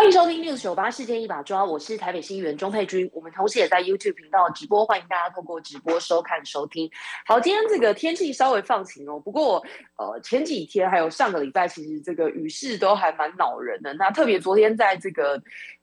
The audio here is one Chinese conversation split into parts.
欢迎收听六九八事件一把抓，我是台北新员钟佩君。我们同时也在 YouTube 频道直播，欢迎大家透过直播收看收听。好，今天这个天气稍微放晴哦，不过呃前几天还有上个礼拜，其实这个雨势都还蛮恼人的。那特别昨天在这个。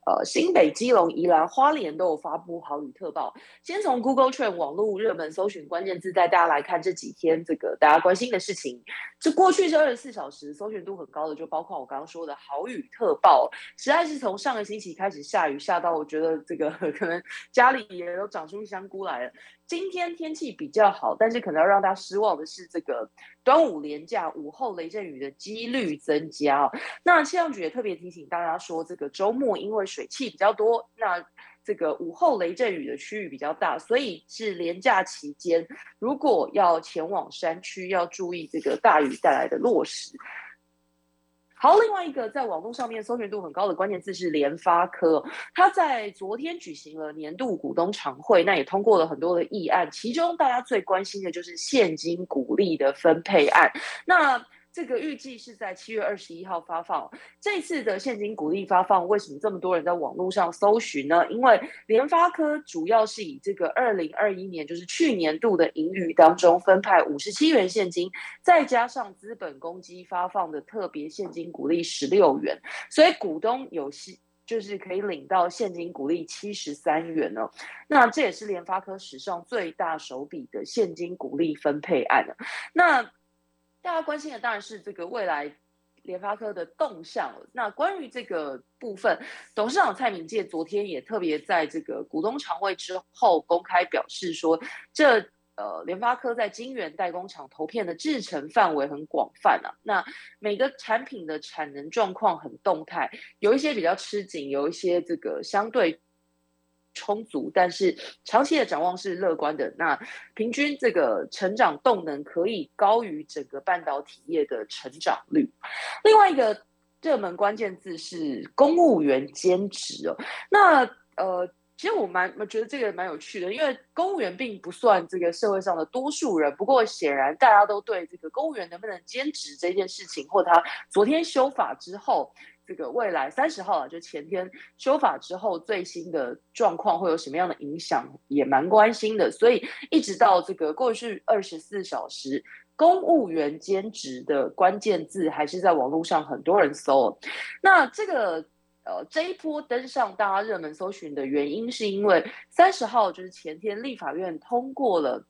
呃，新北、基隆、宜兰、花莲都有发布豪雨特报。先从 Google Trend 网络热门搜寻关键字带大家来看这几天这个大家关心的事情。这过去这二十四小时搜寻度很高的，就包括我刚刚说的豪雨特报，实在是从上个星期开始下雨，下到我觉得这个 可能家里也都长出香菇来了。今天天气比较好，但是可能要让大家失望的是，这个端午连假午后雷阵雨的几率增加。那气象局也特别提醒大家说，这个周末因为水汽比较多，那这个午后雷阵雨的区域比较大，所以是连假期间，如果要前往山区，要注意这个大雨带来的落石。好，另外一个在网络上面搜寻度很高的关键字是联发科，它在昨天举行了年度股东常会，那也通过了很多的议案，其中大家最关心的就是现金股利的分配案。那这个预计是在七月二十一号发放。这次的现金股利发放，为什么这么多人在网络上搜寻呢？因为联发科主要是以这个二零二一年，就是去年度的盈余当中分派五十七元现金，再加上资本公积发放的特别现金股利十六元，所以股东有息就是可以领到现金股利七十三元呢。那这也是联发科史上最大手笔的现金股利分配案了。那大家关心的当然是这个未来联发科的动向。那关于这个部分，董事长蔡明介昨天也特别在这个股东常会之后公开表示说，这呃联发科在晶圆代工厂投片的制程范围很广泛啊，那每个产品的产能状况很动态，有一些比较吃紧，有一些这个相对。充足，但是长期的展望是乐观的。那平均这个成长动能可以高于整个半导体业的成长率。另外一个热门关键字是公务员兼职哦。那呃，其实我蛮觉得这个蛮有趣的，因为公务员并不算这个社会上的多数人。不过显然大家都对这个公务员能不能兼职这件事情，或他昨天修法之后。这个未来三十号啊，就前天修法之后最新的状况会有什么样的影响，也蛮关心的。所以一直到这个过去二十四小时，公务员兼职的关键字还是在网络上很多人搜。那这个呃这一波登上大家热门搜寻的原因，是因为三十号就是前天立法院通过了。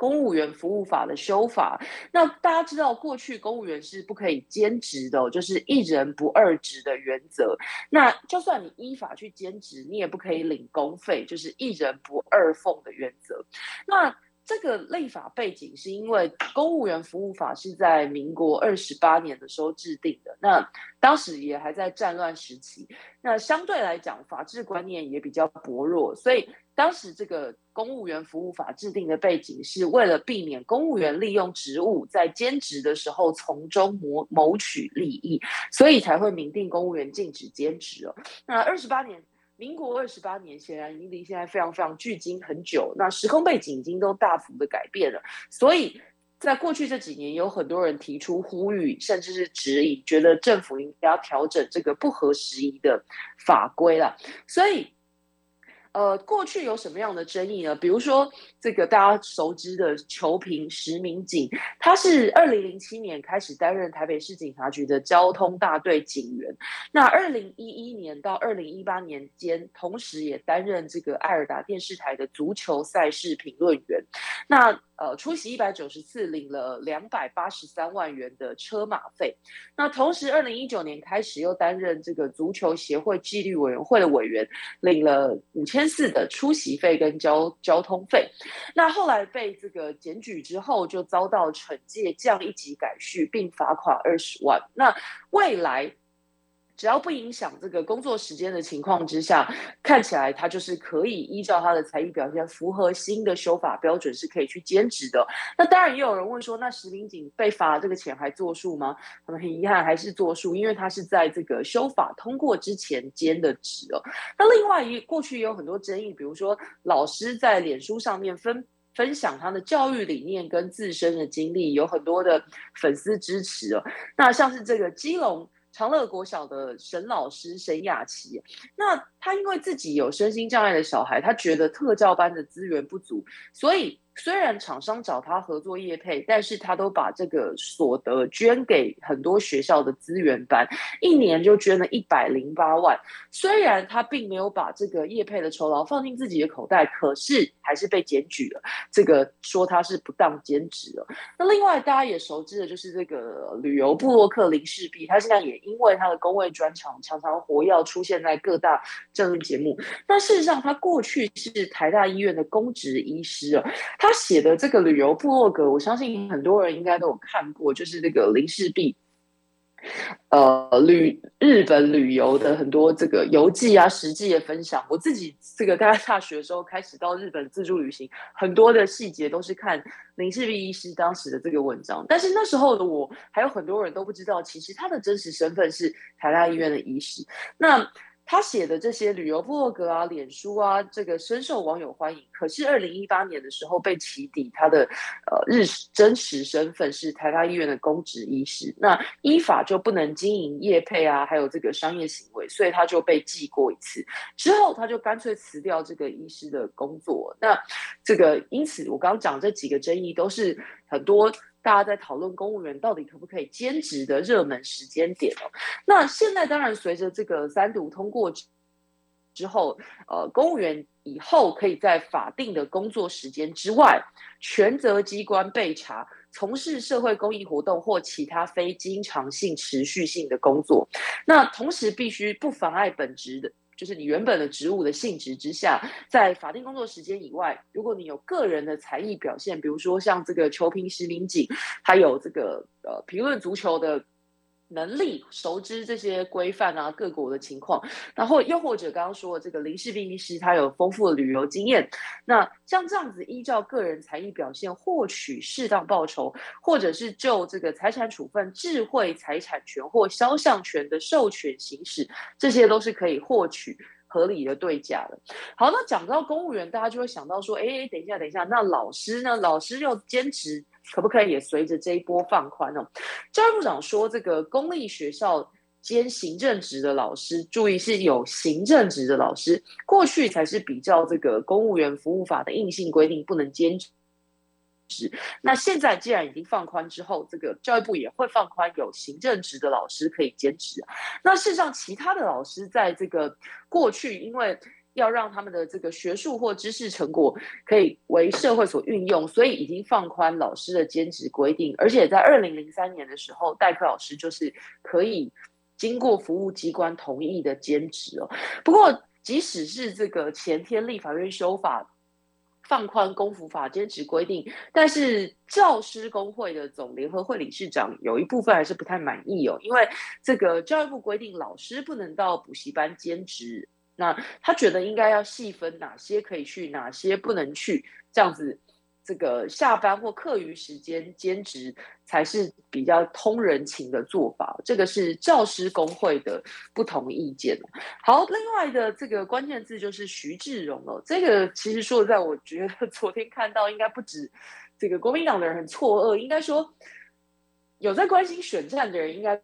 公务员服务法的修法，那大家知道，过去公务员是不可以兼职的，就是一人不二职的原则。那就算你依法去兼职，你也不可以领公费，就是一人不二俸的原则。那这个立法背景是因为公务员服务法是在民国二十八年的时候制定的，那当时也还在战乱时期，那相对来讲法治观念也比较薄弱，所以。当时这个公务员服务法制定的背景是为了避免公务员利用职务在兼职的时候从中谋谋取利益，所以才会明定公务员禁止兼职哦。那二十八年，民国二十八年，显然已经离现在非常非常距今很久，那时空背景已经都大幅的改变了。所以在过去这几年，有很多人提出呼吁，甚至是质疑，觉得政府应该要调整这个不合时宜的法规了。所以。呃，过去有什么样的争议呢？比如说，这个大家熟知的球评石明景，他是二零零七年开始担任台北市警察局的交通大队警员。那二零一一年到二零一八年间，同时也担任这个艾尔达电视台的足球赛事评论员。那呃，出席一百九十次，领了两百八十三万元的车马费。那同时，二零一九年开始又担任这个足球协会纪律委员会的委员，领了五千四的出席费跟交交通费。那后来被这个检举之后，就遭到惩戒，降一级改序，并罚款二十万。那未来。只要不影响这个工作时间的情况之下，看起来他就是可以依照他的才艺表现，符合新的修法标准，是可以去兼职的。那当然也有人问说，那石明景被罚这个钱还作数吗？他们很遗憾还是作数，因为他是在这个修法通过之前兼的职哦。那另外一过去也有很多争议，比如说老师在脸书上面分分享他的教育理念跟自身的经历，有很多的粉丝支持哦。那像是这个基隆。长乐国小的沈老师沈雅琪，那他因为自己有身心障碍的小孩，他觉得特教班的资源不足，所以。虽然厂商找他合作业配，但是他都把这个所得捐给很多学校的资源班，一年就捐了一百零八万。虽然他并没有把这个业配的酬劳放进自己的口袋，可是还是被检举了。这个说他是不当兼职了。那另外大家也熟知的就是这个旅游部落客林世璧，他现在也因为他的工位专长，常常活跃出现在各大政论节目。那事实上，他过去是台大医院的公职医师啊，他。写的这个旅游部落格，我相信很多人应该都有看过，就是那个林世璧，呃，旅日本旅游的很多这个游记啊、实际的分享。我自己这个大概大学的时候开始到日本自助旅行，很多的细节都是看林世璧医师当时的这个文章。但是那时候的我，还有很多人都不知道，其实他的真实身份是台大医院的医师。那他写的这些旅游部落格啊、脸书啊，这个深受网友欢迎。可是二零一八年的时候被起底，他的呃日真实身份是台大医院的公职医师，那依法就不能经营业配啊，还有这个商业行为，所以他就被记过一次。之后他就干脆辞掉这个医师的工作。那这个因此，我刚刚讲这几个争议都是很多。大家在讨论公务员到底可不可以兼职的热门时间点哦。那现在当然随着这个三读通过之后，呃，公务员以后可以在法定的工作时间之外，权责机关备查从事社会公益活动或其他非经常性、持续性的工作。那同时必须不妨碍本职的。就是你原本的职务的性质之下，在法定工作时间以外，如果你有个人的才艺表现，比如说像这个球评石林景，还有这个呃评论足球的。能力熟知这些规范啊，各国的情况，然后又或者刚刚说的这个林世斌医师，他有丰富的旅游经验，那像这样子依照个人才艺表现获取适当报酬，或者是就这个财产处分、智慧财产权或肖像权的授权行使，这些都是可以获取合理的对价的。好，那讲到公务员，大家就会想到说，哎，等一下，等一下，那老师呢？老师又兼职。可不可以也随着这一波放宽呢？教育部长说，这个公立学校兼行政职的老师，注意是有行政职的老师，过去才是比较这个公务员服务法的硬性规定不能兼职。那现在既然已经放宽之后，这个教育部也会放宽有行政职的老师可以兼职。那事实上，其他的老师在这个过去因为。要让他们的这个学术或知识成果可以为社会所运用，所以已经放宽老师的兼职规定，而且在二零零三年的时候，代课老师就是可以经过服务机关同意的兼职哦。不过，即使是这个前天立法院修法放宽公服法兼职规定，但是教师工会的总联合会理事长有一部分还是不太满意哦，因为这个教育部规定老师不能到补习班兼职。那他觉得应该要细分哪些可以去，哪些不能去，这样子，这个下班或课余时间兼职才是比较通人情的做法。这个是教师工会的不同意见。好，另外的这个关键字就是徐志荣了。这个其实说实在，我觉得 昨天看到应该不止这个国民党的人很错愕，应该说有在关心选战的人应该。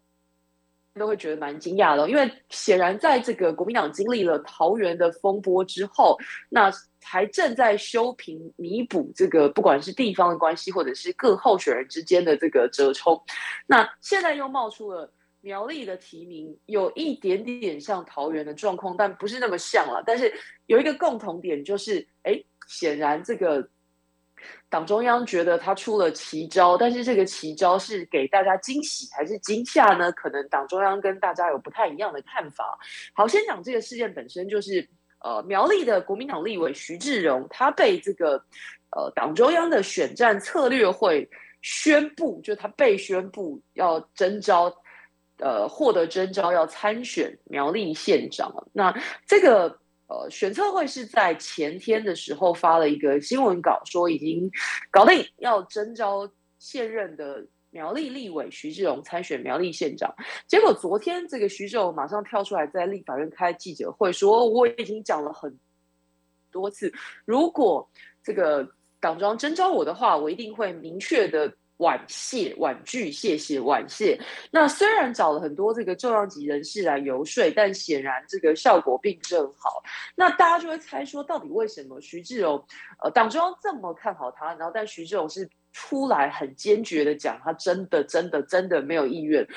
都会觉得蛮惊讶的，因为显然在这个国民党经历了桃园的风波之后，那还正在修平弥补这个不管是地方的关系，或者是各候选人之间的这个折冲。那现在又冒出了苗栗的提名，有一点点像桃园的状况，但不是那么像了。但是有一个共同点就是，哎，显然这个。党中央觉得他出了奇招，但是这个奇招是给大家惊喜还是惊吓呢？可能党中央跟大家有不太一样的看法。好，先讲这个事件本身，就是呃，苗栗的国民党立委徐志荣，他被这个呃党中央的选战策略会宣布，就他被宣布要征召呃获得征召要参选苗栗县长。那这个呃选测会是在前天的时候发了一个新闻稿，说已经搞定要征召现任的。苗栗立委徐志荣参选苗栗县长，结果昨天这个徐志荣马上跳出来在立法院开记者会，说我已经讲了很多次，如果这个党中央征召我的话，我一定会明确的婉谢、婉拒、谢谢、婉谢。那虽然找了很多这个重量级人士来游说，但显然这个效果并不是很好。那大家就会猜说，到底为什么徐志荣呃党中央这么看好他，然后但徐志荣是？出来很坚决的讲，他真的真的真的没有意愿。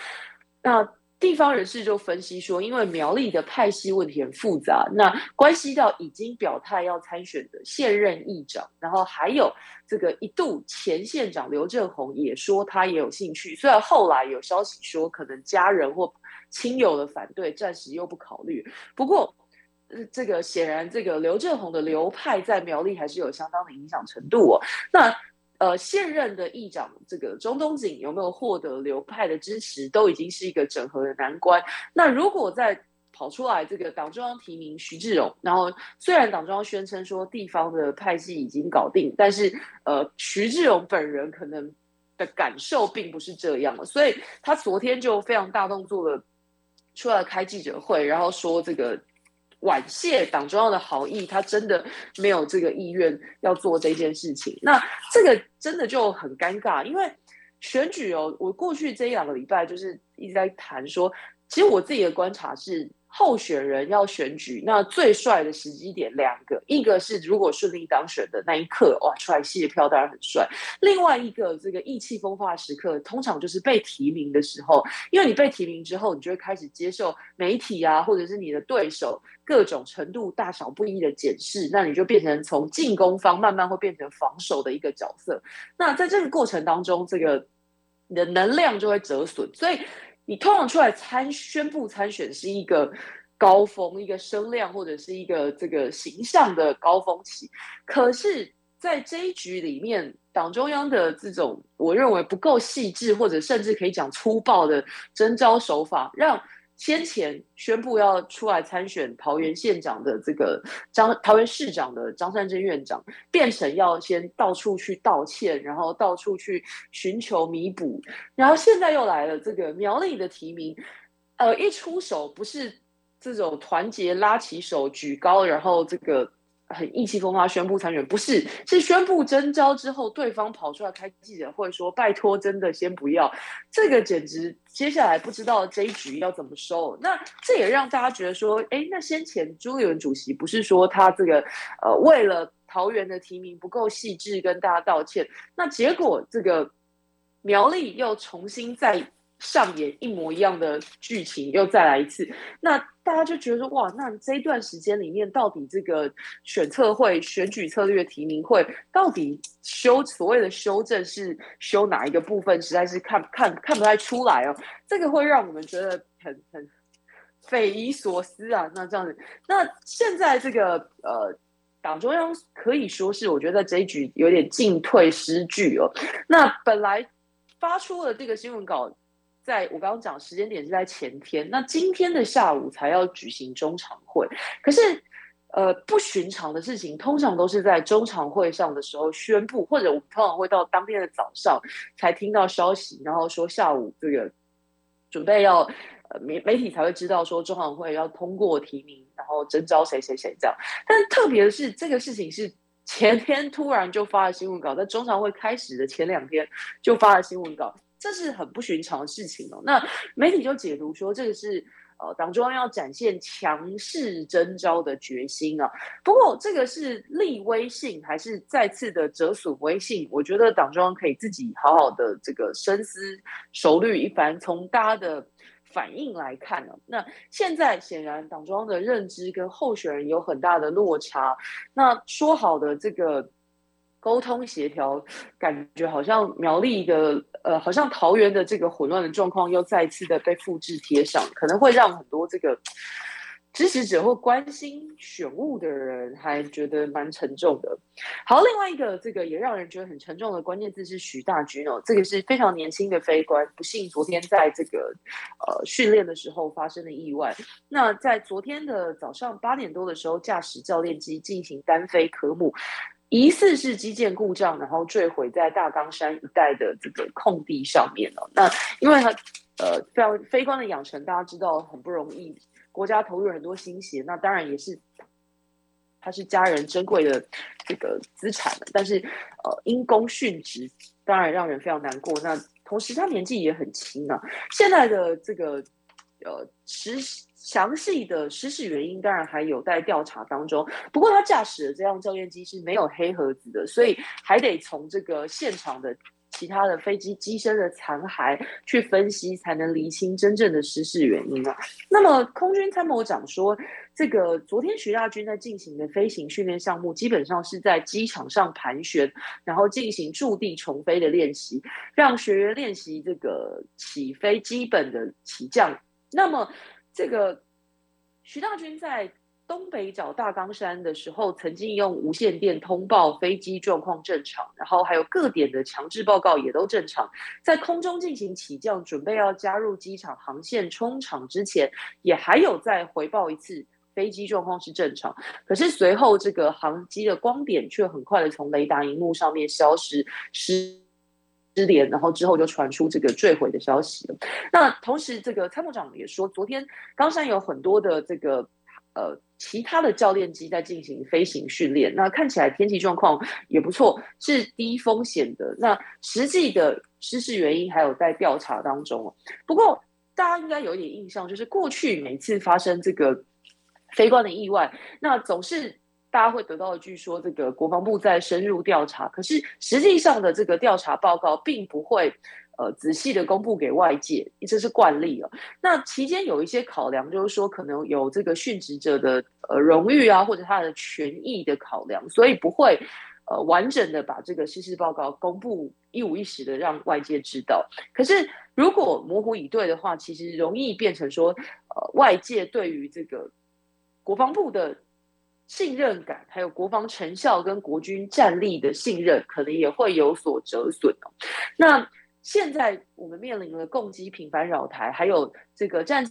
那地方人士就分析说，因为苗栗的派系问题很复杂，那关系到已经表态要参选的现任议长，然后还有这个一度前县长刘正宏也说他也有兴趣，虽然后来有消息说可能家人或亲友的反对，暂时又不考虑。不过，这个显然这个刘正宏的流派在苗栗还是有相当的影响程度哦。那呃，现任的议长这个中东锦有没有获得流派的支持，都已经是一个整合的难关。那如果再跑出来这个党中央提名徐志荣，然后虽然党中央宣称说地方的派系已经搞定，但是呃，徐志荣本人可能的感受并不是这样的，所以他昨天就非常大动作的出来开记者会，然后说这个。婉谢党中央的好意，他真的没有这个意愿要做这件事情。那这个真的就很尴尬，因为选举哦，我过去这一两个礼拜就是一直在谈说，其实我自己的观察是。候选人要选举，那最帅的时机点两个，一个是如果顺利当选的那一刻，哇，出来谢票当然很帅；另外一个这个意气风发时刻，通常就是被提名的时候，因为你被提名之后，你就会开始接受媒体啊，或者是你的对手各种程度大小不一的检视，那你就变成从进攻方慢慢会变成防守的一个角色。那在这个过程当中，这个你的能量就会折损，所以。你通常出来参宣布参选是一个高峰，一个声量或者是一个这个形象的高峰期，可是，在这一局里面，党中央的这种我认为不够细致，或者甚至可以讲粗暴的征招手法，让。先前宣布要出来参选桃园县长的这个张桃园市长的张善珍院长，变成要先到处去道歉，然后到处去寻求弥补，然后现在又来了这个苗栗的提名，呃，一出手不是这种团结拉起手举高，然后这个。很意气风发宣布参选，不是是宣布征召之后，对方跑出来开记者会说：“拜托，真的先不要。”这个简直接下来不知道这一局要怎么收。那这也让大家觉得说：“哎，那先前朱立伦主席不是说他这个呃为了桃园的提名不够细致，跟大家道歉？那结果这个苗栗又重新再。”上演一模一样的剧情，又再来一次，那大家就觉得说，哇，那这一段时间里面，到底这个选测会、选举策略提名会，到底修所谓的修正是修哪一个部分，实在是看看看不太出来哦。这个会让我们觉得很很匪夷所思啊。那这样子，那现在这个呃，党中央可以说是我觉得在这一局有点进退失据哦。那本来发出了这个新闻稿。在我刚刚讲时间点是在前天，那今天的下午才要举行中常会。可是，呃，不寻常的事情通常都是在中常会上的时候宣布，或者我们通常会到当天的早上才听到消息，然后说下午这个准备要呃媒媒体才会知道说中常会要通过提名，然后征召谁谁谁这样。但特别的是，这个事情是前天突然就发了新闻稿，在中常会开始的前两天就发了新闻稿。这是很不寻常的事情哦。那媒体就解读说，这个是呃党中央要展现强势征召的决心啊。不过，这个是立威信还是再次的折损威信？我觉得党中央可以自己好好的这个深思熟虑一番。从大家的反应来看呢，那现在显然党中央的认知跟候选人有很大的落差。那说好的这个。沟通协调，感觉好像苗栗的，呃，好像桃园的这个混乱的状况又再次的被复制贴上，可能会让很多这个支持者或关心选务的人还觉得蛮沉重的。好，另外一个这个也让人觉得很沉重的关键字是许大军哦，这个是非常年轻的飞官，不幸昨天在这个呃训练的时候发生了意外。那在昨天的早上八点多的时候，驾驶教练机进行单飞科目，疑似是机件故障，然后坠毁在大冈山一带的这个空地上面哦。那因为他呃非常飞官的养成，大家知道很不容易。国家投入很多心血，那当然也是，他是家人珍贵的这个资产但是，呃，因公殉职，当然让人非常难过。那同时他年纪也很轻啊。现在的这个呃实详细的失事原因，当然还有待调查当中。不过他驾驶的这辆教练机是没有黑盒子的，所以还得从这个现场的。其他的飞机机身的残骸去分析，才能厘清真正的失事原因啊。那么，空军参谋长说，这个昨天徐大军在进行的飞行训练项目，基本上是在机场上盘旋，然后进行驻地重飞的练习，让学员练习这个起飞基本的起降。那么，这个徐大军在。东北角大冈山的时候，曾经用无线电通报飞机状况正常，然后还有各点的强制报告也都正常。在空中进行起降，准备要加入机场航线冲场之前，也还有再回报一次飞机状况是正常。可是随后这个航机的光点却很快的从雷达荧幕上面消失失失联，然后之后就传出这个坠毁的消息了。那同时，这个参谋长也说，昨天冈山有很多的这个。呃，其他的教练机在进行飞行训练，那看起来天气状况也不错，是低风险的。那实际的失事原因还有在调查当中不过大家应该有一点印象，就是过去每次发生这个飞官的意外，那总是大家会得到一句说，这个国防部在深入调查，可是实际上的这个调查报告并不会。呃，仔细的公布给外界，这是惯例了。那期间有一些考量，就是说可能有这个殉职者的呃荣誉啊，或者他的权益的考量，所以不会呃完整的把这个失事报告公布一五一十的让外界知道。可是如果模糊以对的话，其实容易变成说，呃，外界对于这个国防部的信任感，还有国防成效跟国军战力的信任，可能也会有所折损哦。那现在我们面临了攻击频繁扰台，还有这个战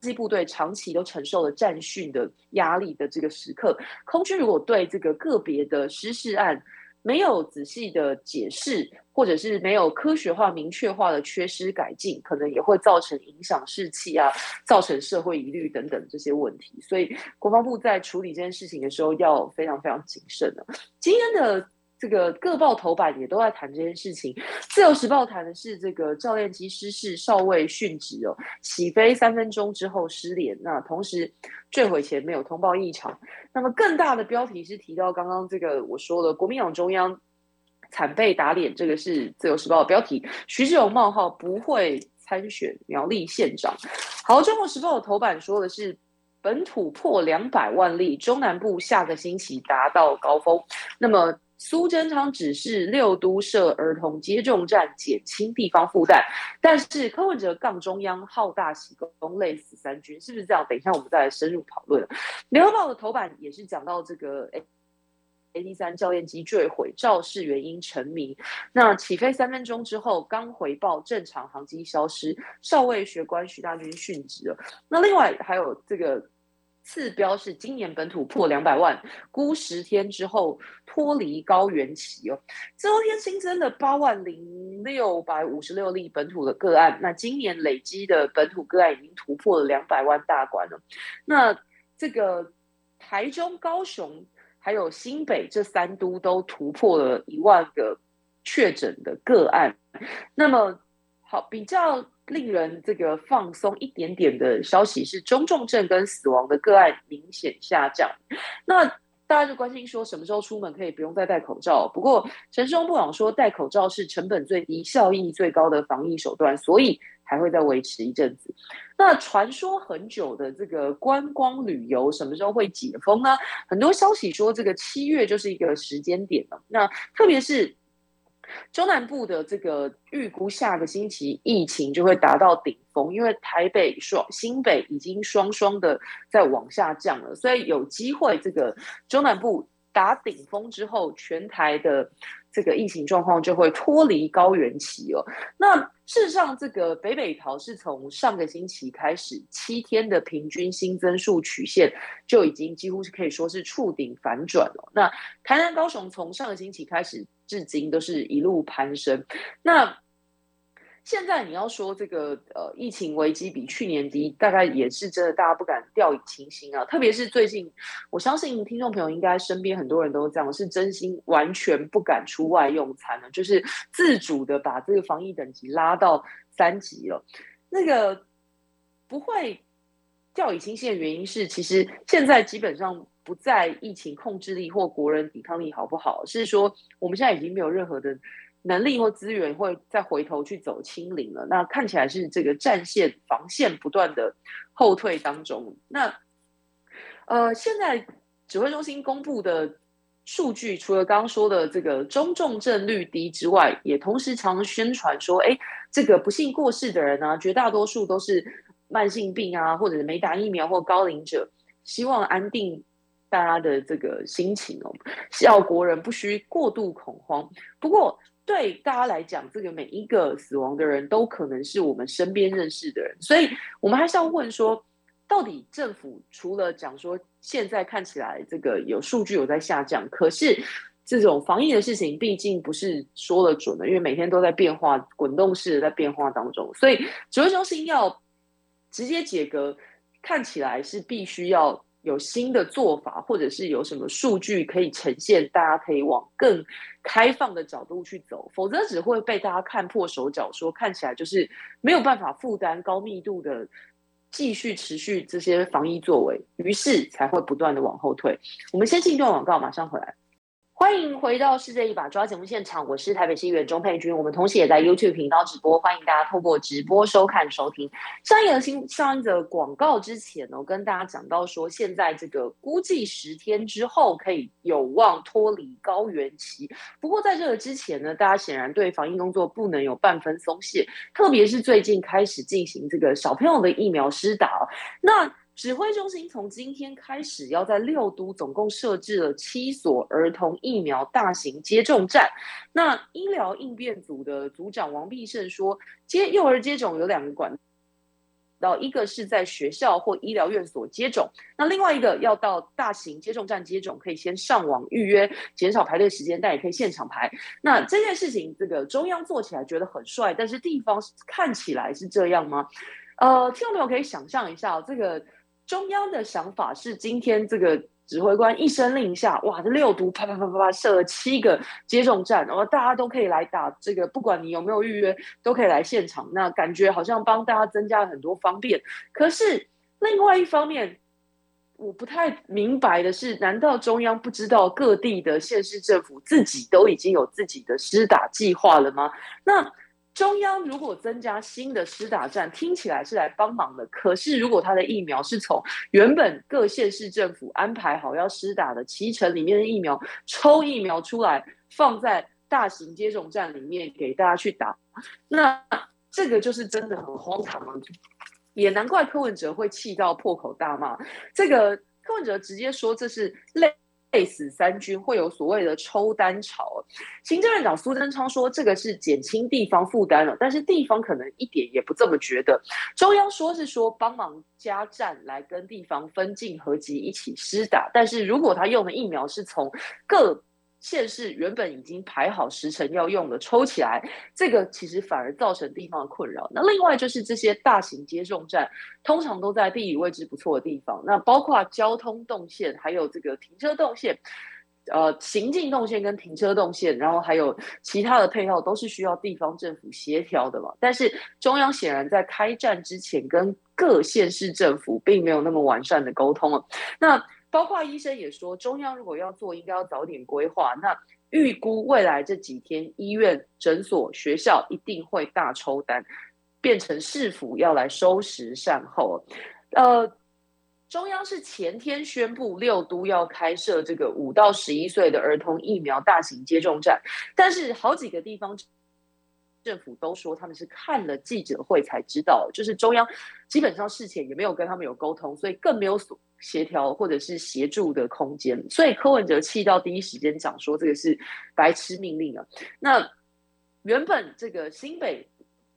机部队长期都承受了战训的压力的这个时刻，空军如果对这个个别的失事案没有仔细的解释，或者是没有科学化、明确化的缺失改进，可能也会造成影响士气啊，造成社会疑虑等等这些问题。所以国防部在处理这件事情的时候要非常非常谨慎的。今天的。这个各报头版也都在谈这件事情。自由时报谈的是这个教练机失事，少尉殉职哦，起飞三分钟之后失联，那同时坠毁前没有通报异常。那么更大的标题是提到刚刚这个我说的国民党中央惨被打脸，这个是自由时报的标题。徐志荣冒号不会参选苗栗县长。好，中国时报的头版说的是本土破两百万例，中南部下个星期达到高峰。那么。苏贞昌指示六都设儿童接种站，减轻地方负担。但是柯文哲杠中央好大喜功，累死三军，是不是这样？等一下我们再来深入讨论。联合报的头版也是讲到这个 A A D 三教练机坠毁，肇事原因成谜。那起飞三分钟之后，刚回报正常航机消失，少尉学官徐大军殉职了。那另外还有这个。次标是今年本土破两百万，估十天之后脱离高原期哦。昨天新增的八万零六百五十六例本土的个案，那今年累积的本土个案已经突破了两百万大关了。那这个台中、高雄还有新北这三都都突破了一万个确诊的个案。那么好，比较。令人这个放松一点点的消息是，中重症跟死亡的个案明显下降。那大家就关心说，什么时候出门可以不用再戴口罩？不过陈世忠部长说，戴口罩是成本最低、效益最高的防疫手段，所以还会再维持一阵子。那传说很久的这个观光旅游什么时候会解封呢？很多消息说，这个七月就是一个时间点了。那特别是。中南部的这个预估下个星期疫情就会达到顶峰，因为台北双新北已经双双的在往下降了，所以有机会这个中南部打顶峰之后，全台的。这个疫情状况就会脱离高原期哦。那事实上，这个北北桃是从上个星期开始，七天的平均新增数曲线就已经几乎是可以说是触顶反转了。那台南、高雄从上个星期开始至今都是一路攀升。那现在你要说这个呃疫情危机比去年低，大概也是真的，大家不敢掉以轻心啊。特别是最近，我相信听众朋友应该身边很多人都这样，是真心完全不敢出外用餐了，就是自主的把这个防疫等级拉到三级了。那个不会掉以轻心的原因是，其实现在基本上不在疫情控制力或国人抵抗力好不好，是说我们现在已经没有任何的。能力或资源会再回头去走清零了，那看起来是这个战线防线不断的后退当中。那呃，现在指挥中心公布的数据，除了刚刚说的这个中重症率低之外，也同时常宣传说，哎，这个不幸过世的人呢，绝大多数都是慢性病啊，或者是没打疫苗或高龄者，希望安定大家的这个心情哦，要国人不需过度恐慌。不过。对大家来讲，这个每一个死亡的人都可能是我们身边认识的人，所以我们还是要问说，到底政府除了讲说现在看起来这个有数据有在下降，可是这种防疫的事情毕竟不是说了准的，因为每天都在变化，滚动式的在变化当中，所以指挥中心要直接解隔，看起来是必须要。有新的做法，或者是有什么数据可以呈现，大家可以往更开放的角度去走，否则只会被大家看破手脚，说看起来就是没有办法负担高密度的继续持续这些防疫作为，于是才会不断的往后退。我们先进一段广告，马上回来。欢迎回到世界一把抓节目现场，我是台北新员钟佩君。我们同时也在 YouTube 频道直播，欢迎大家透过直播收看收听。上一则新上一则广告之前呢，我跟大家讲到说，现在这个估计十天之后可以有望脱离高原期。不过在这个之前呢，大家显然对防疫工作不能有半分松懈，特别是最近开始进行这个小朋友的疫苗施打，那。指挥中心从今天开始要在六都总共设置了七所儿童疫苗大型接种站。那医疗应变组的组长王必胜说，接幼儿接种有两个管道，一个是在学校或医疗院所接种，那另外一个要到大型接种站接种，可以先上网预约，减少排队时间，但也可以现场排。那这件事情，这个中央做起来觉得很帅，但是地方看起来是这样吗？呃，听众朋友可以想象一下这个。中央的想法是，今天这个指挥官一声令下，哇，这六都啪啪啪啪啪设了七个接种站，然后大家都可以来打这个，不管你有没有预约，都可以来现场。那感觉好像帮大家增加了很多方便。可是另外一方面，我不太明白的是，难道中央不知道各地的县市政府自己都已经有自己的施打计划了吗？那？中央如果增加新的施打站，听起来是来帮忙的。可是，如果他的疫苗是从原本各县市政府安排好要施打的七成里面的疫苗抽疫苗出来，放在大型接种站里面给大家去打，那这个就是真的很荒唐了。也难怪柯文哲会气到破口大骂。这个柯文哲直接说这是类。累死三军会有所谓的抽单潮，行政院长苏贞昌说这个是减轻地方负担了，但是地方可能一点也不这么觉得。中央说是说帮忙加站来跟地方分进合集一起施打，但是如果他用的疫苗是从各。县市原本已经排好时辰要用的，抽起来，这个其实反而造成地方的困扰。那另外就是这些大型接种站，通常都在地理位置不错的地方，那包括交通动线，还有这个停车动线，呃，行进动线跟停车动线，然后还有其他的配套，都是需要地方政府协调的嘛。但是中央显然在开战之前，跟各县市政府并没有那么完善的沟通了。那包括医生也说，中央如果要做，应该要早点规划。那预估未来这几天，医院、诊所、学校一定会大抽单，变成市府要来收拾善后。呃，中央是前天宣布六都要开设这个五到十一岁的儿童疫苗大型接种站，但是好几个地方政府都说他们是看了记者会才知道，就是中央基本上事前也没有跟他们有沟通，所以更没有所协调或者是协助的空间，所以柯文哲气到第一时间讲说这个是白痴命令啊。那原本这个新北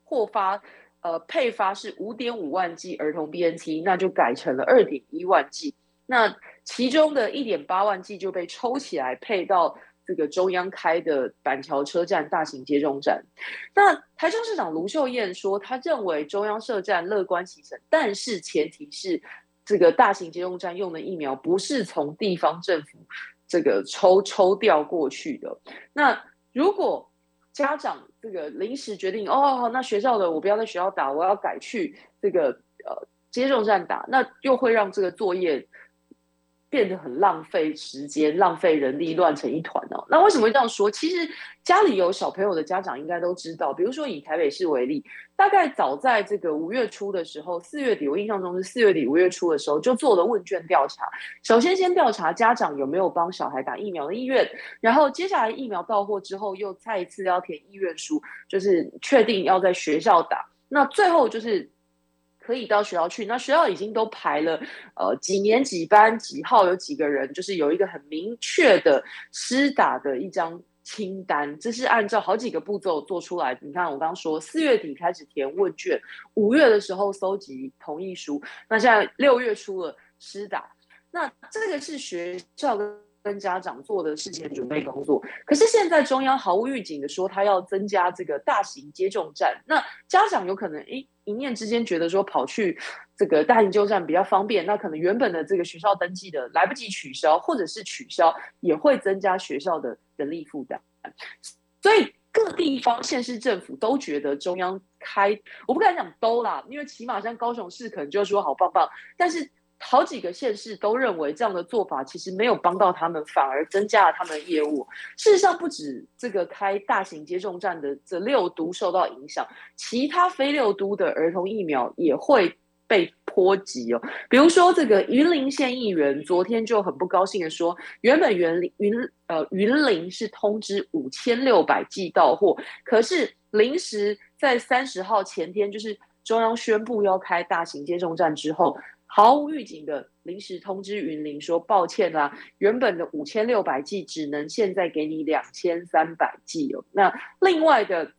获发。呃，配发是五点五万剂儿童 BNT，那就改成了二点一万剂。那其中的一点八万剂就被抽起来配到这个中央开的板桥车站大型接种站。那台中市长卢秀燕说，他认为中央设站乐观其成，但是前提是这个大型接种站用的疫苗不是从地方政府这个抽抽调过去的。那如果家长这个临时决定哦，那学校的我不要在学校打，我要改去这个呃接种站打，那又会让这个作业。变得很浪费时间、浪费人力，乱成一团哦。那为什么会这样说？其实家里有小朋友的家长应该都知道。比如说以台北市为例，大概早在这个五月初的时候，四月底，我印象中是四月底、五月初的时候，就做了问卷调查。首先先调查家长有没有帮小孩打疫苗的意愿，然后接下来疫苗到货之后，又再一次要填意愿书，就是确定要在学校打。那最后就是。可以到学校去，那学校已经都排了，呃，几年几班几号有几个人，就是有一个很明确的施打的一张清单，这是按照好几个步骤做出来。你看，我刚刚说四月底开始填问卷，五月的时候搜集同意书，那现在六月初了施打，那这个是学校跟。跟家长做的事前准备工作，可是现在中央毫无预警的说他要增加这个大型接种站，那家长有可能诶一念之间觉得说跑去这个大型接种站比较方便，那可能原本的这个学校登记的来不及取消，或者是取消也会增加学校的人力负担，所以各地方县市政府都觉得中央开，我不敢讲都啦，因为起码像高雄市可能就说好棒棒，但是。好几个县市都认为这样的做法其实没有帮到他们，反而增加了他们的业务。事实上，不止这个开大型接种站的这六都受到影响，其他非六都的儿童疫苗也会被波及哦。比如说，这个云林县议员昨天就很不高兴的说，原本云林云呃云林是通知五千六百剂到货，可是临时在三十号前天，就是中央宣布要开大型接种站之后。毫无预警的临时通知云林说：“抱歉啦，原本的五千六百剂只能现在给你两千三百剂哦。那另外的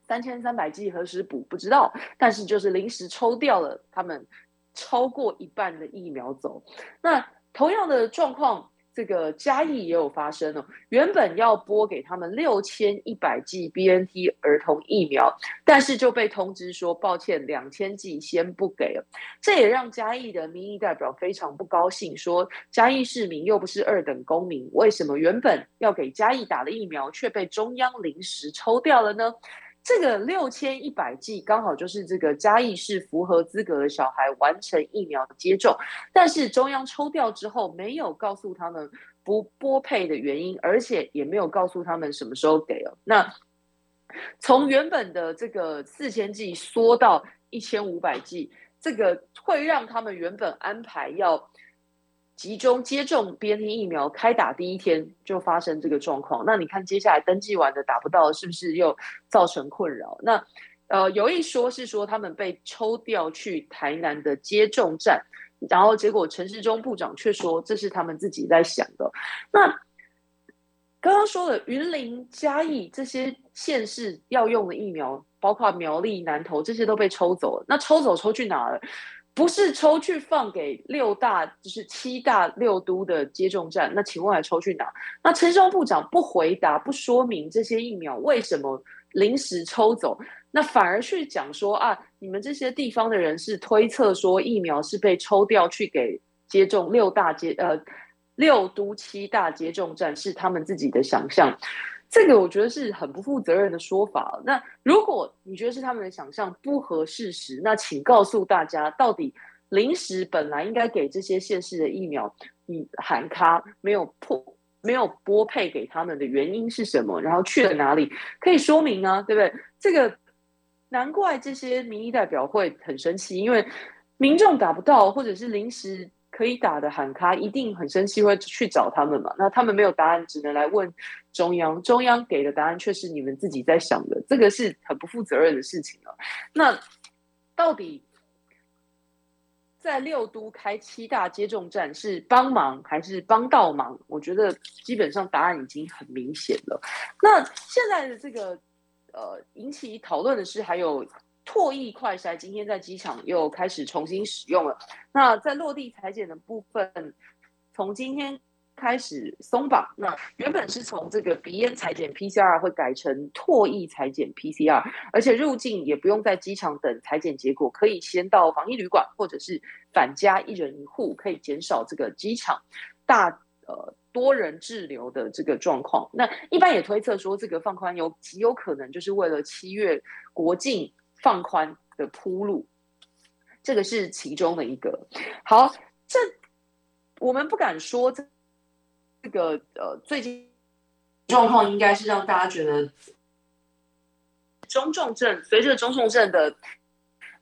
三千三百剂何时补不知道，但是就是临时抽掉了他们超过一半的疫苗走。那同样的状况。”这个嘉义也有发生哦，原本要拨给他们六千一百剂 BNT 儿童疫苗，但是就被通知说抱歉，两千剂先不给了。这也让嘉义的民意代表非常不高兴，说嘉义市民又不是二等公民，为什么原本要给嘉义打的疫苗却被中央临时抽掉了呢？这个六千一百剂刚好就是这个嘉义市符合资格的小孩完成疫苗接种，但是中央抽调之后没有告诉他们不拨配的原因，而且也没有告诉他们什么时候给了。那从原本的这个四千剂缩到一千五百剂，这个会让他们原本安排要。集中接种 BNT 疫苗开打第一天就发生这个状况，那你看接下来登记完的打不到，是不是又造成困扰？那呃，有一说是说他们被抽调去台南的接种站，然后结果陈时中部长却说这是他们自己在想的。那刚刚说的云林、嘉义这些县市要用的疫苗，包括苗栗、南投这些都被抽走了，那抽走抽去哪了？不是抽去放给六大，就是七大六都的接种站。那请问还抽去哪？那陈松部长不回答，不说明这些疫苗为什么临时抽走，那反而去讲说啊，你们这些地方的人是推测说疫苗是被抽调去给接种六大接呃六都七大接种站，是他们自己的想象。这个我觉得是很不负责任的说法。那如果你觉得是他们的想象不合事实，那请告诉大家，到底临时本来应该给这些县市的疫苗，你喊卡没有破没有拨配给他们的原因是什么？然后去了哪里？可以说明啊，对不对？这个难怪这些民意代表会很生气，因为民众打不到，或者是临时。可以打的喊卡，一定很生气，会去找他们嘛？那他们没有答案，只能来问中央，中央给的答案却是你们自己在想的，这个是很不负责任的事情了。那到底在六都开七大接种站是帮忙还是帮倒忙？我觉得基本上答案已经很明显了。那现在的这个呃引起讨论的是还有。唾液快筛今天在机场又开始重新使用了。那在落地裁剪的部分，从今天开始松绑。那原本是从这个鼻咽裁剪 PCR 会改成唾液裁剪 PCR，而且入境也不用在机场等裁剪结果，可以先到防疫旅馆或者是返家一人一户，可以减少这个机场大呃多人滞留的这个状况。那一般也推测说，这个放宽有极有可能就是为了七月国境。放宽的铺路，这个是其中的一个。好，这我们不敢说这这个呃，最近状况应该是让大家觉得中重症随着中重症的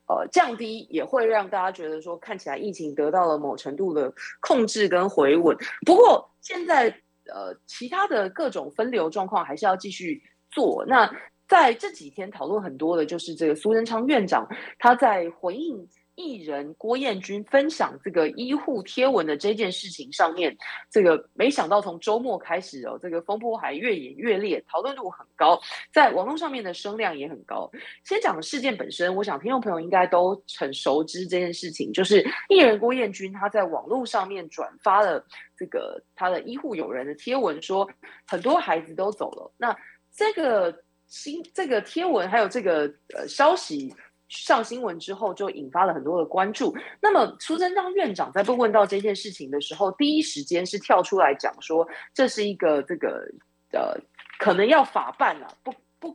呃降低，也会让大家觉得说看起来疫情得到了某程度的控制跟回稳。不过现在呃，其他的各种分流状况还是要继续做。那在这几天讨论很多的，就是这个苏贞昌院长他在回应艺人郭彦军分享这个医护贴文的这件事情上面，这个没想到从周末开始哦，这个风波还越演越烈，讨论度很高，在网络上面的声量也很高。先讲事件本身，我想听众朋友应该都很熟知这件事情，就是艺人郭彦军他在网络上面转发了这个他的医护友人的贴文，说很多孩子都走了，那这个。新这个贴文还有这个呃消息上新闻之后，就引发了很多的关注。那么苏贞昌院长在被问到这件事情的时候，第一时间是跳出来讲说，这是一个这个呃可能要法办了，不不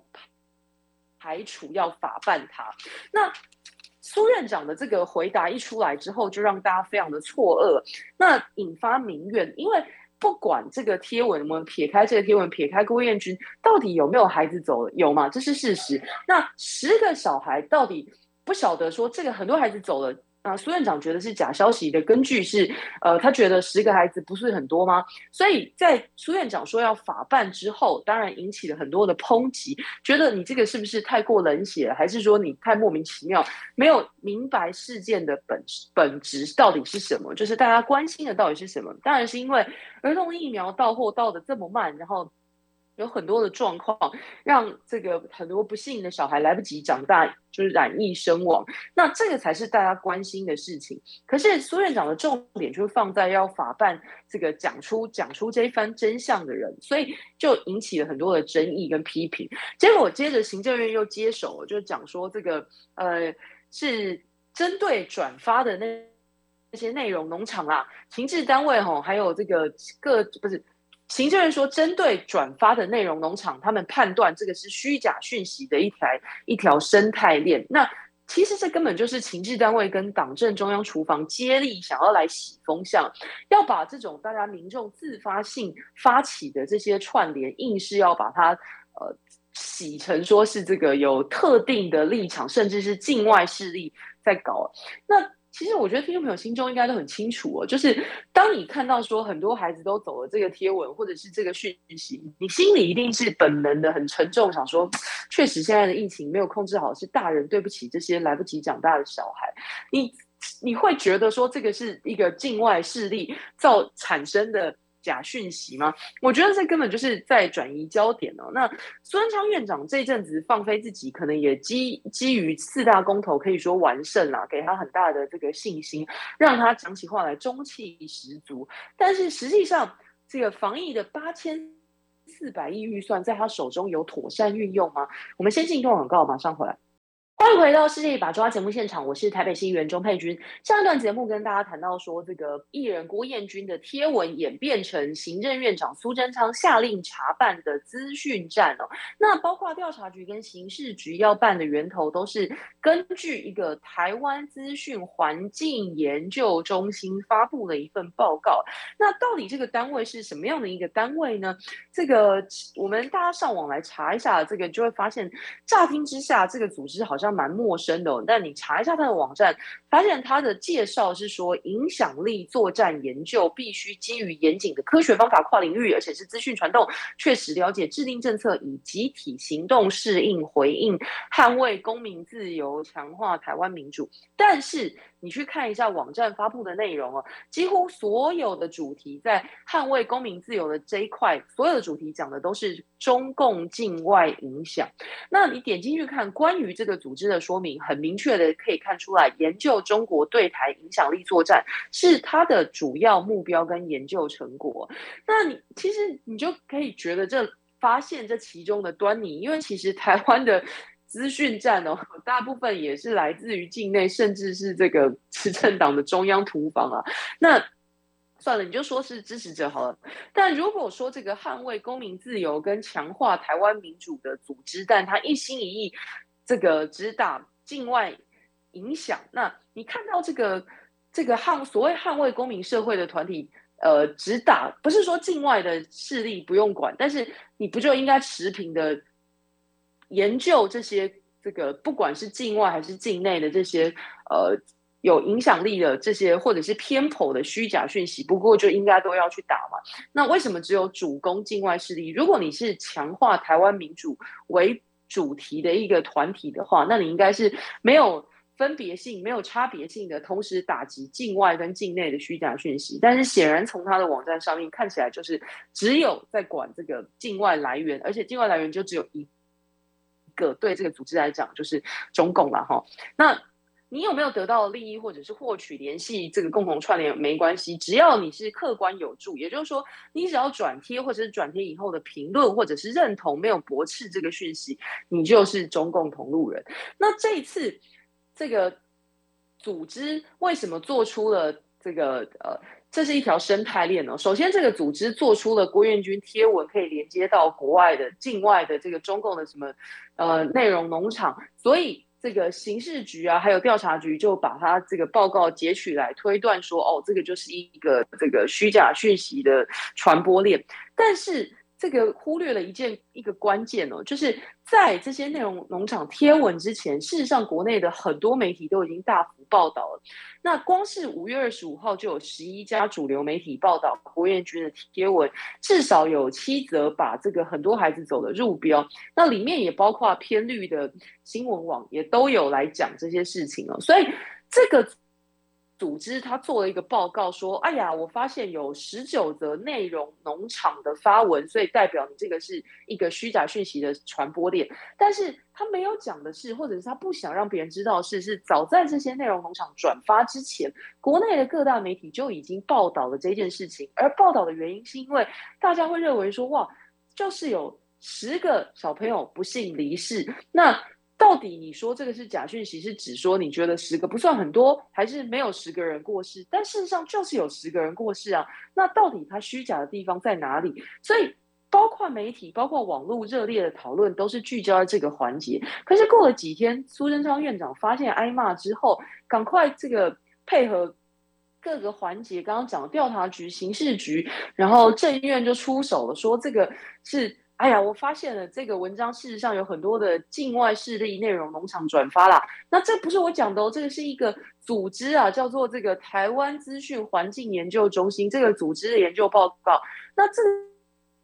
排除要法办他。那苏院长的这个回答一出来之后，就让大家非常的错愕，那引发民怨，因为。不管这个贴文，我们撇开这个贴文，撇开郭彦军到底有没有孩子走了，有吗？这是事实。那十个小孩到底不晓得说这个很多孩子走了。啊，苏院长觉得是假消息的根据是，呃，他觉得十个孩子不是很多吗？所以在苏院长说要法办之后，当然引起了很多的抨击，觉得你这个是不是太过冷血，还是说你太莫名其妙，没有明白事件的本本质到底是什么？就是大家关心的到底是什么？当然是因为儿童疫苗到货到的这么慢，然后。有很多的状况，让这个很多不幸的小孩来不及长大，就是染疫身亡。那这个才是大家关心的事情。可是苏院长的重点就是放在要法办这个讲出讲出这一番真相的人，所以就引起了很多的争议跟批评。结果接着行政院又接手，就讲说这个呃是针对转发的那那些内容，农场啊、情治单位吼，还有这个各不是。行政院说，针对转发的内容，农场他们判断这个是虚假讯息的一条一条生态链。那其实这根本就是情治单位跟党政中央厨房接力，想要来洗风向，要把这种大家民众自发性发起的这些串联，硬是要把它呃洗成说是这个有特定的立场，甚至是境外势力在搞。那其实我觉得听众朋友心中应该都很清楚哦，就是当你看到说很多孩子都走了这个贴文或者是这个讯息，你心里一定是本能的很沉重，想说确实现在的疫情没有控制好，是大人对不起这些来不及长大的小孩，你你会觉得说这个是一个境外势力造产生的。假讯息吗？我觉得这根本就是在转移焦点哦。那苏文昌院长这阵子放飞自己，可能也基基于四大公投可以说完胜了，给他很大的这个信心，让他讲起话来中气十足。但是实际上，这个防疫的八千四百亿预算在他手中有妥善运用吗？我们先进一段广告，马上回来。欢迎回到世界一把抓节目现场，我是台北新议员钟佩君。上一段节目跟大家谈到说，这个艺人郭彦军的贴文演变成行政院长苏贞昌下令查办的资讯站哦。那包括调查局跟刑事局要办的源头，都是根据一个台湾资讯环境研究中心发布的一份报告。那到底这个单位是什么样的一个单位呢？这个我们大家上网来查一下，这个就会发现，乍听之下，这个组织好像。蛮陌生的，但你查一下他的网站，发现他的介绍是说，影响力作战研究必须基于严谨的科学方法，跨领域，而且是资讯传动，确实了解制定政策，以集体行动适应回应，捍卫公民自由，强化台湾民主。但是你去看一下网站发布的内容哦，几乎所有的主题在捍卫公民自由的这一块，所有的主题讲的都是中共境外影响。那你点进去看关于这个组织的说明，很明确的可以看出来，研究中国对台影响力作战是它的主要目标跟研究成果。那你其实你就可以觉得这发现这其中的端倪，因为其实台湾的。资讯战哦，大部分也是来自于境内，甚至是这个 执政党的中央土方啊。那算了，你就说是支持者好了。但如果说这个捍卫公民自由跟强化台湾民主的组织，但他一心一意这个只打境外影响，那你看到这个这个捍所谓捍卫公民社会的团体，呃，只打不是说境外的势力不用管，但是你不就应该持平的？研究这些这个不管是境外还是境内的这些呃有影响力的这些或者是偏颇的虚假讯息，不过就应该都要去打嘛。那为什么只有主攻境外势力？如果你是强化台湾民主为主题的一个团体的话，那你应该是没有分别性、没有差别性的，同时打击境外跟境内的虚假讯息。但是显然从他的网站上面看起来，就是只有在管这个境外来源，而且境外来源就只有一。个对这个组织来讲就是中共了哈，那你有没有得到利益或者是获取联系这个共同串联没关系，只要你是客观有助，也就是说你只要转贴或者是转贴以后的评论或者是认同没有驳斥这个讯息，你就是中共同路人。那这一次这个组织为什么做出了这个呃？这是一条生态链哦。首先，这个组织做出了郭彦军贴文可以连接到国外的、境外的这个中共的什么呃内容农场，所以这个刑事局啊，还有调查局就把他这个报告截取来推断说，哦，这个就是一个这个虚假讯息的传播链。但是这个忽略了一件一个关键哦，就是在这些内容农场贴文之前，事实上国内的很多媒体都已经大幅报道了。那光是五月二十五号就有十一家主流媒体报道郭彦军的贴文，至少有七则把这个很多孩子走的入标，那里面也包括偏绿的新闻网也都有来讲这些事情了，所以这个。组织他做了一个报告，说：“哎呀，我发现有十九则内容农场的发文，所以代表你这个是一个虚假讯息的传播链。但是他没有讲的是，或者是他不想让别人知道的是，是早在这些内容农场转发之前，国内的各大媒体就已经报道了这件事情。而报道的原因是因为大家会认为说，哇，就是有十个小朋友不幸离世，那。”到底你说这个是假讯息，是指说你觉得十个不算很多，还是没有十个人过世？但事实上就是有十个人过世啊。那到底它虚假的地方在哪里？所以包括媒体、包括网络热烈的讨论，都是聚焦在这个环节。可是过了几天，苏贞昌院长发现挨骂之后，赶快这个配合各个环节，刚刚讲调查局、刑事局，然后政院就出手了，说这个是。哎呀，我发现了这个文章，事实上有很多的境外势力内容农场转发啦。那这不是我讲的哦，这个是一个组织啊，叫做这个台湾资讯环境研究中心这个组织的研究报告。那这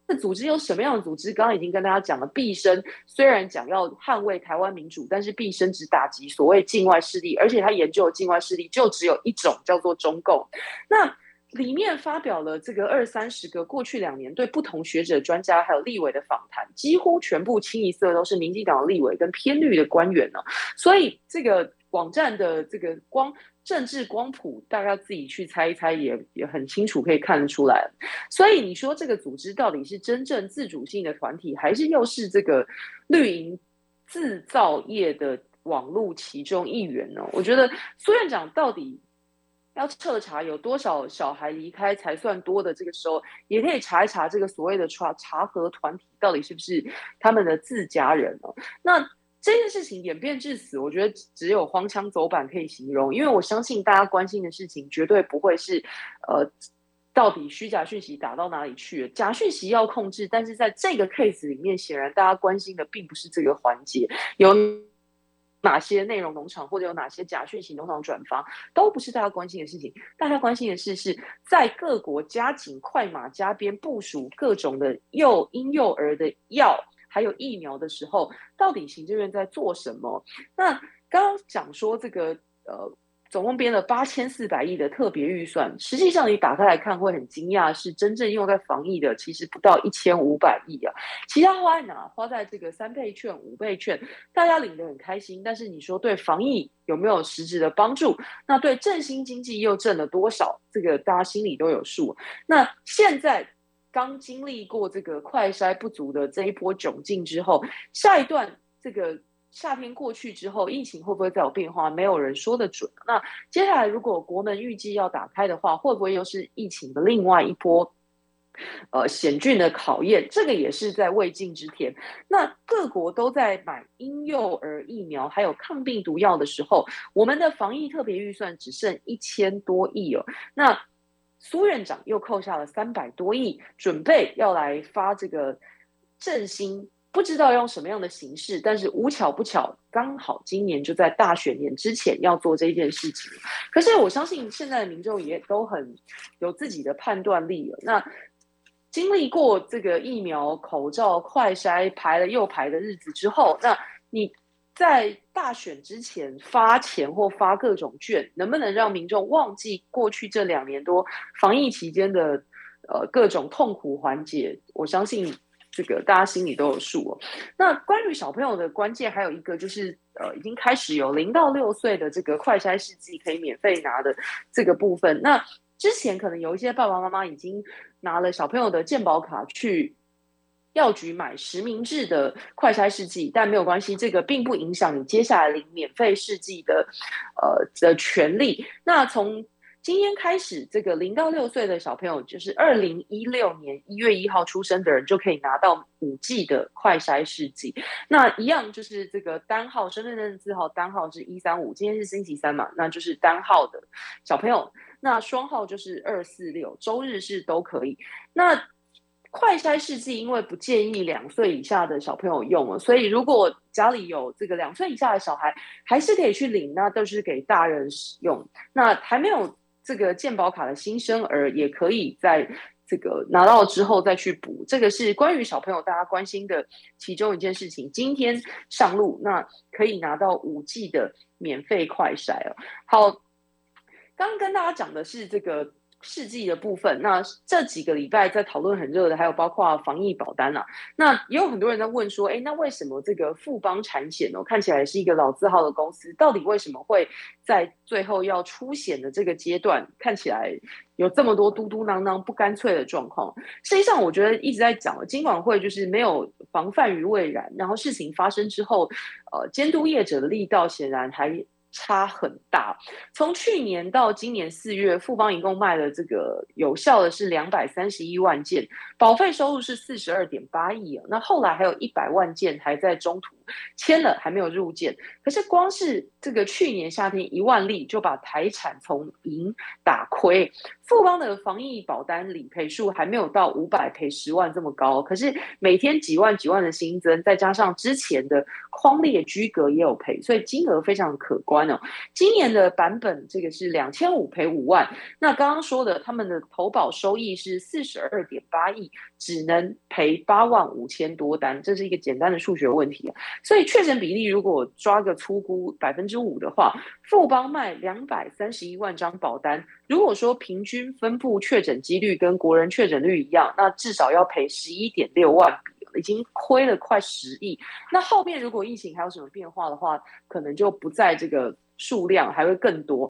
这组织有什么样的组织？刚刚已经跟大家讲了，毕生虽然讲要捍卫台湾民主，但是毕生只打击所谓境外势力，而且他研究的境外势力就只有一种，叫做中共。那里面发表了这个二三十个过去两年对不同学者、专家还有立委的访谈，几乎全部清一色都是民进党的立委跟偏绿的官员呢。所以这个网站的这个光政治光谱，大家自己去猜一猜，也也很清楚可以看得出来。所以你说这个组织到底是真正自主性的团体，还是又是这个绿营制造业的网络其中一员呢？我觉得苏院长到底。要彻查有多少小孩离开才算多的，这个时候也可以查一查这个所谓的查查核团体到底是不是他们的自家人哦。那这件事情演变至此，我觉得只有荒腔走板可以形容，因为我相信大家关心的事情绝对不会是呃到底虚假讯息打到哪里去了，假讯息要控制，但是在这个 case 里面，显然大家关心的并不是这个环节有。哪些内容农场或者有哪些假讯息农场转发，都不是大家关心的事情。大家关心的事是在各国加紧快马加鞭部署各种的幼婴幼儿的药还有疫苗的时候，到底行政院在做什么？那刚刚讲说这个呃。总共编了八千四百亿的特别预算，实际上你打开来看会很惊讶，是真正用在防疫的其实不到一千五百亿啊。其他花在哪？花在这个三倍券、五倍券，大家领得很开心。但是你说对防疫有没有实质的帮助？那对振兴经济又挣了多少？这个大家心里都有数。那现在刚经历过这个快筛不足的这一波窘境之后，下一段这个。夏天过去之后，疫情会不会再有变化？没有人说得准。那接下来，如果国门预计要打开的话，会不会又是疫情的另外一波呃险峻的考验？这个也是在未尽之天。那各国都在买婴幼儿疫苗还有抗病毒药的时候，我们的防疫特别预算只剩一千多亿哦。那苏院长又扣下了三百多亿，准备要来发这个振兴。不知道用什么样的形式，但是无巧不巧，刚好今年就在大选年之前要做这件事情。可是我相信现在的民众也都很有自己的判断力了。那经历过这个疫苗、口罩、快筛排了又排的日子之后，那你在大选之前发钱或发各种券，能不能让民众忘记过去这两年多防疫期间的呃各种痛苦环节？我相信。这个大家心里都有数哦。那关于小朋友的关键，还有一个就是，呃，已经开始有零到六岁的这个快筛试剂可以免费拿的这个部分。那之前可能有一些爸爸妈妈已经拿了小朋友的健保卡去药局买实名制的快筛试剂，但没有关系，这个并不影响你接下来领免费试剂的呃的权利。那从今天开始，这个零到六岁的小朋友，就是二零一六年一月一号出生的人，就可以拿到五 G 的快筛试剂。那一样就是这个单号身份证字号单号是一三五，今天是星期三嘛，那就是单号的小朋友。那双号就是二四六，周日是都可以。那快筛试剂因为不建议两岁以下的小朋友用了，所以如果家里有这个两岁以下的小孩，还是可以去领，那都是给大人使用。那还没有。这个健保卡的新生儿也可以在这个拿到之后再去补，这个是关于小朋友大家关心的其中一件事情。今天上路，那可以拿到五 G 的免费快筛哦。好，刚刚跟大家讲的是这个。世纪的部分，那这几个礼拜在讨论很热的，还有包括防疫保单啊。那也有很多人在问说，哎，那为什么这个富邦产险哦，看起来是一个老字号的公司，到底为什么会在最后要出险的这个阶段，看起来有这么多嘟嘟囔囔不干脆的状况？实际上，我觉得一直在讲，金管会就是没有防范于未然，然后事情发生之后，呃，监督业者的力道显然还。差很大，从去年到今年四月，富邦一共卖了这个有效的是两百三十一万件，保费收入是四十二点八亿。那后来还有一百万件还在中途签了，还没有入件。可是光是这个去年夏天一万例就把台产从盈打亏。富邦的防疫保单理赔数还没有到五百赔十万这么高，可是每天几万几万的新增，再加上之前的框列居格也有赔，所以金额非常可观哦。今年的版本这个是两千五赔五万，那刚刚说的他们的投保收益是四十二点八亿，只能赔八万五千多单，这是一个简单的数学问题。所以确诊比例如果抓个粗估百分之五的话，富邦卖两百三十一万张保单。如果说平均分布确诊几率跟国人确诊率一样，那至少要赔十一点六万笔已经亏了快十亿。那后面如果疫情还有什么变化的话，可能就不在这个数量，还会更多。